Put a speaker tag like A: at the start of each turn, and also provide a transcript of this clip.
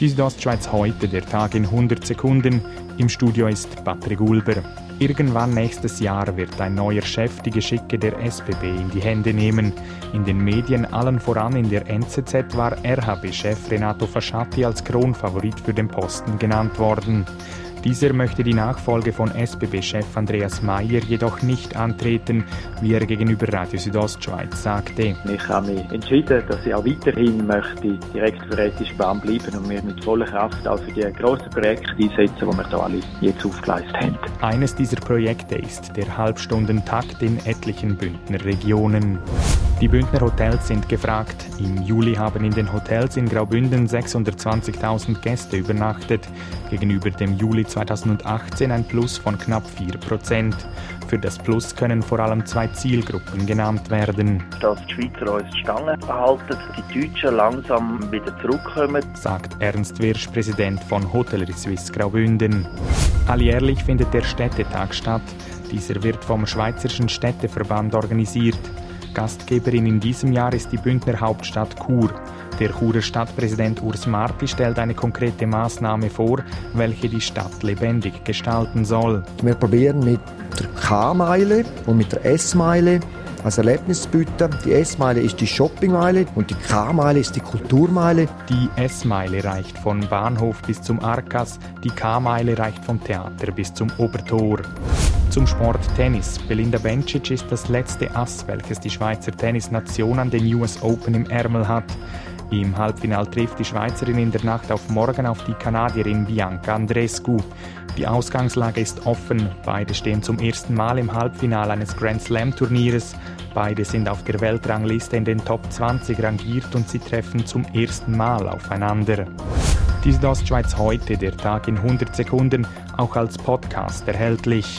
A: Die Südostschweiz heute, der Tag in 100 Sekunden. Im Studio ist Patrick Ulber. Irgendwann nächstes Jahr wird ein neuer Chef die Geschicke der SBB in die Hände nehmen. In den Medien, allen voran in der NZZ, war RHB-Chef Renato Fasciatti als Kronfavorit für den Posten genannt worden. Dieser möchte die Nachfolge von SBB-Chef Andreas Mayer jedoch nicht antreten, wie er gegenüber Radio Südostschweiz sagte.
B: Ich habe mich entschieden, dass ich auch weiterhin möchte direkt für ethische Bahn bleiben und mir mit voller Kraft auch für die grossen Projekte einsetzen, die wir hier alle jetzt aufgeleistet haben.
A: Eines dieser Projekte ist der Halbstundentakt in etlichen Bündner Regionen. Die Bündner Hotels sind gefragt. Im Juli haben in den Hotels in Graubünden 620.000 Gäste übernachtet, gegenüber dem Juli 2018 ein Plus von knapp 4% Für das Plus können vor allem zwei Zielgruppen genannt werden.
C: Dass die Schweizer uns die Stange behalten, die Deutschen langsam wieder zurückkommen,
A: sagt Ernst Wirsch, Präsident von Hotellerie Suisse Graubünden. Alljährlich findet der Städtetag statt. Dieser wird vom Schweizerischen Städteverband organisiert. Gastgeberin in diesem Jahr ist die Bündner Hauptstadt Chur. Der Churer Stadtpräsident Urs Marti stellt eine konkrete Maßnahme vor, welche die Stadt lebendig gestalten soll.
D: Wir probieren mit der K-Meile und mit der S-Meile als Erlebnis zu bieten. Die S-Meile ist die Shoppingmeile und die K-Meile ist die Kulturmeile.
A: Die S-Meile reicht von Bahnhof bis zum Arkas, die K-Meile reicht vom Theater bis zum Obertor. Zum Sport Tennis. Belinda Bencic ist das letzte Ass, welches die Schweizer Tennisnation an den US Open im Ärmel hat. Im Halbfinal trifft die Schweizerin in der Nacht auf morgen auf die Kanadierin Bianca Andrescu. Die Ausgangslage ist offen. Beide stehen zum ersten Mal im Halbfinale eines Grand Slam Turnieres. Beide sind auf der Weltrangliste in den Top 20 rangiert und sie treffen zum ersten Mal aufeinander. Die Südostschweiz heute, der Tag in 100 Sekunden, auch als Podcast erhältlich.